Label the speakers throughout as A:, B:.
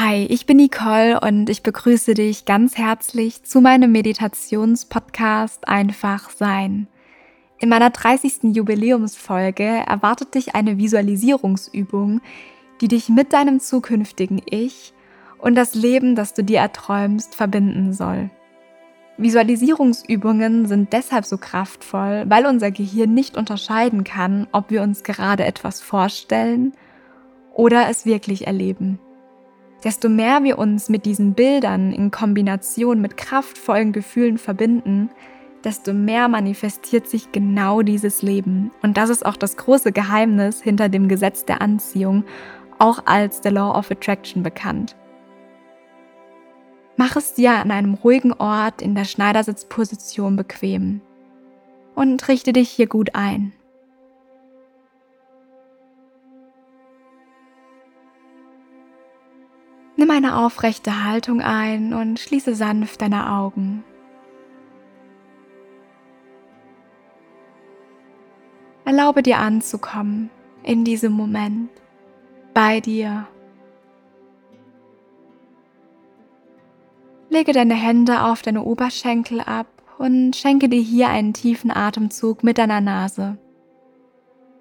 A: Hi, ich bin Nicole und ich begrüße dich ganz herzlich zu meinem Meditationspodcast Einfach Sein. In meiner 30. Jubiläumsfolge erwartet dich eine Visualisierungsübung, die dich mit deinem zukünftigen Ich und das Leben, das du dir erträumst, verbinden soll. Visualisierungsübungen sind deshalb so kraftvoll, weil unser Gehirn nicht unterscheiden kann, ob wir uns gerade etwas vorstellen oder es wirklich erleben. Desto mehr wir uns mit diesen Bildern in Kombination mit kraftvollen Gefühlen verbinden, desto mehr manifestiert sich genau dieses Leben. Und das ist auch das große Geheimnis hinter dem Gesetz der Anziehung, auch als der Law of Attraction bekannt. Mach es dir an einem ruhigen Ort in der Schneidersitzposition bequem und richte dich hier gut ein. Nimm eine aufrechte Haltung ein und schließe sanft deine Augen. Erlaube dir anzukommen in diesem Moment bei dir. Lege deine Hände auf deine Oberschenkel ab und schenke dir hier einen tiefen Atemzug mit deiner Nase.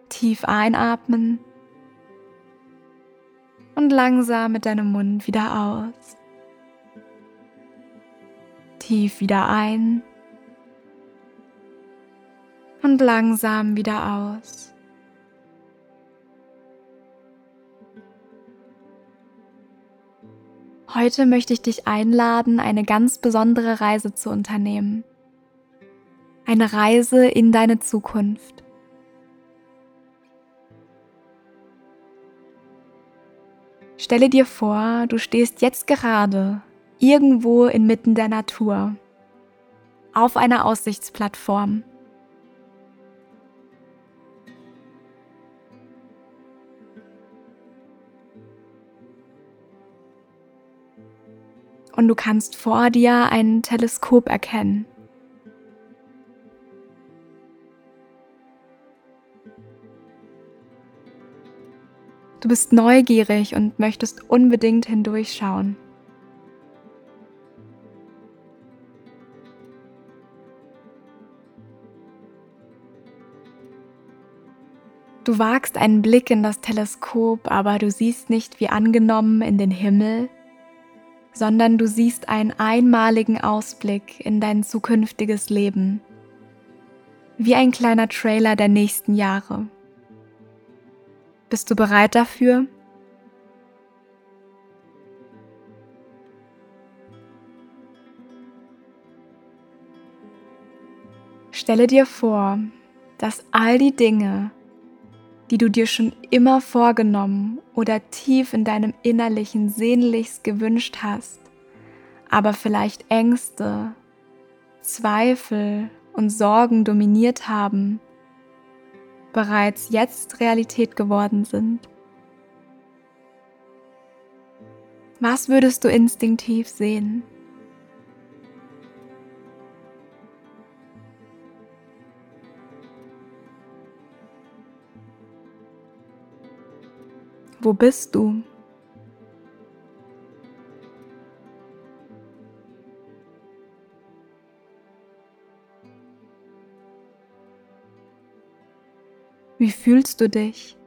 A: Tief einatmen und langsam mit deinem Mund wieder aus. Tief wieder ein und langsam wieder aus. Heute möchte ich dich einladen, eine ganz besondere Reise zu unternehmen. Eine Reise in deine Zukunft. Stelle dir vor, du stehst jetzt gerade irgendwo inmitten der Natur, auf einer Aussichtsplattform. Und du kannst vor dir ein Teleskop erkennen. Du bist neugierig und möchtest unbedingt hindurchschauen. Du wagst einen Blick in das Teleskop, aber du siehst nicht wie angenommen in den Himmel, sondern du siehst einen einmaligen Ausblick in dein zukünftiges Leben, wie ein kleiner Trailer der nächsten Jahre. Bist du bereit dafür? Stelle dir vor, dass all die Dinge, die du dir schon immer vorgenommen oder tief in deinem Innerlichen sehnlichst gewünscht hast, aber vielleicht Ängste, Zweifel und Sorgen dominiert haben, bereits jetzt Realität geworden sind? Was würdest du instinktiv sehen? Wo bist du? Wie fühlst du dich?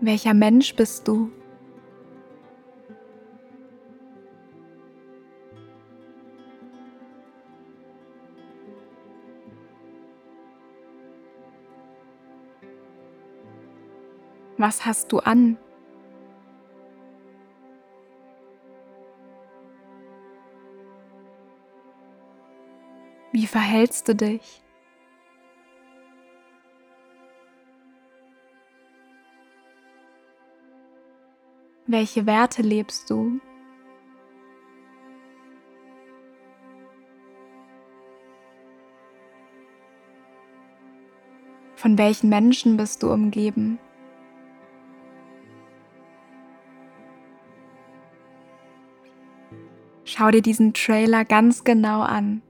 A: Welcher Mensch bist du? Was hast du an? Wie verhältst du dich? Welche Werte lebst du? Von welchen Menschen bist du umgeben? Schau dir diesen Trailer ganz genau an.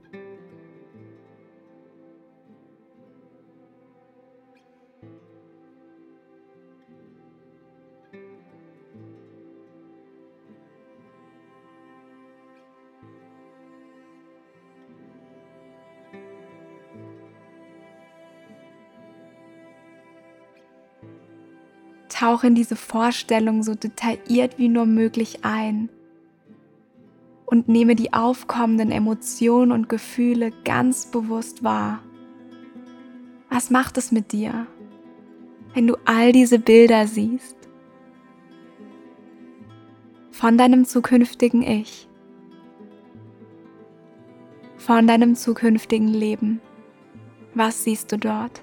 A: Tauche in diese Vorstellung so detailliert wie nur möglich ein und nehme die aufkommenden Emotionen und Gefühle ganz bewusst wahr. Was macht es mit dir, wenn du all diese Bilder siehst? Von deinem zukünftigen Ich, von deinem zukünftigen Leben. Was siehst du dort?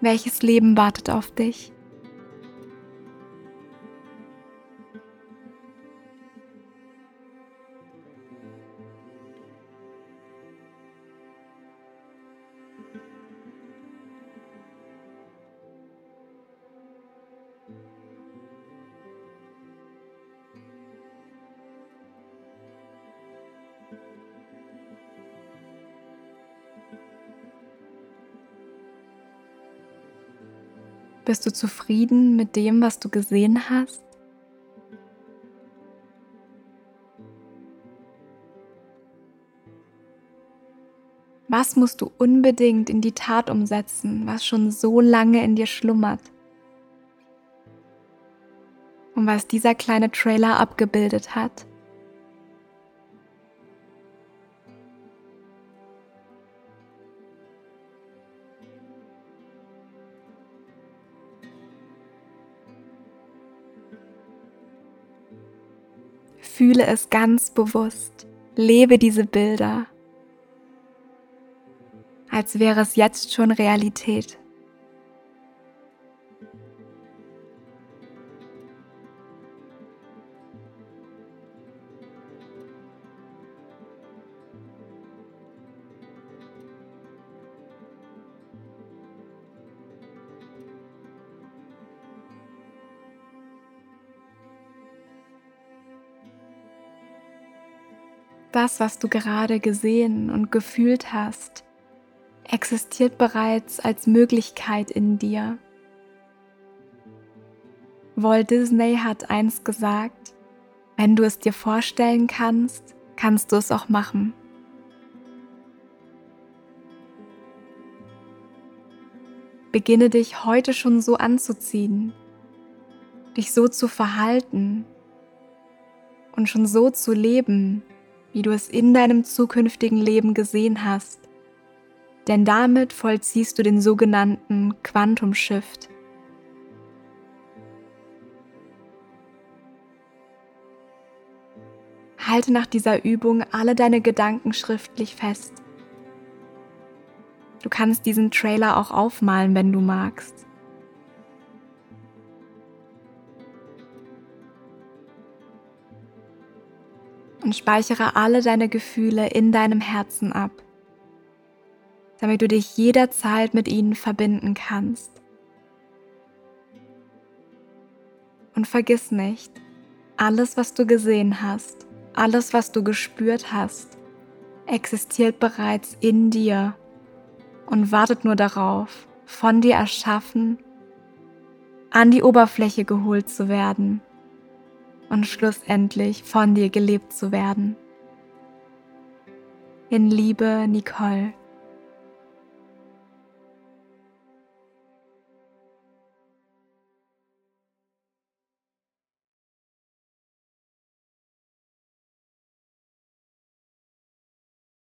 A: Welches Leben wartet auf dich? Bist du zufrieden mit dem, was du gesehen hast? Was musst du unbedingt in die Tat umsetzen, was schon so lange in dir schlummert? Und was dieser kleine Trailer abgebildet hat? Fühle es ganz bewusst. Lebe diese Bilder, als wäre es jetzt schon Realität. Das, was du gerade gesehen und gefühlt hast, existiert bereits als Möglichkeit in dir. Walt Disney hat einst gesagt, wenn du es dir vorstellen kannst, kannst du es auch machen. Beginne dich heute schon so anzuziehen, dich so zu verhalten und schon so zu leben, wie du es in deinem zukünftigen Leben gesehen hast. Denn damit vollziehst du den sogenannten Quantum Shift. Halte nach dieser Übung alle deine Gedanken schriftlich fest. Du kannst diesen Trailer auch aufmalen, wenn du magst. Und speichere alle deine Gefühle in deinem Herzen ab, damit du dich jederzeit mit ihnen verbinden kannst. Und vergiss nicht, alles, was du gesehen hast, alles, was du gespürt hast, existiert bereits in dir und wartet nur darauf, von dir erschaffen, an die Oberfläche geholt zu werden und schlussendlich von dir gelebt zu werden. In Liebe, Nicole.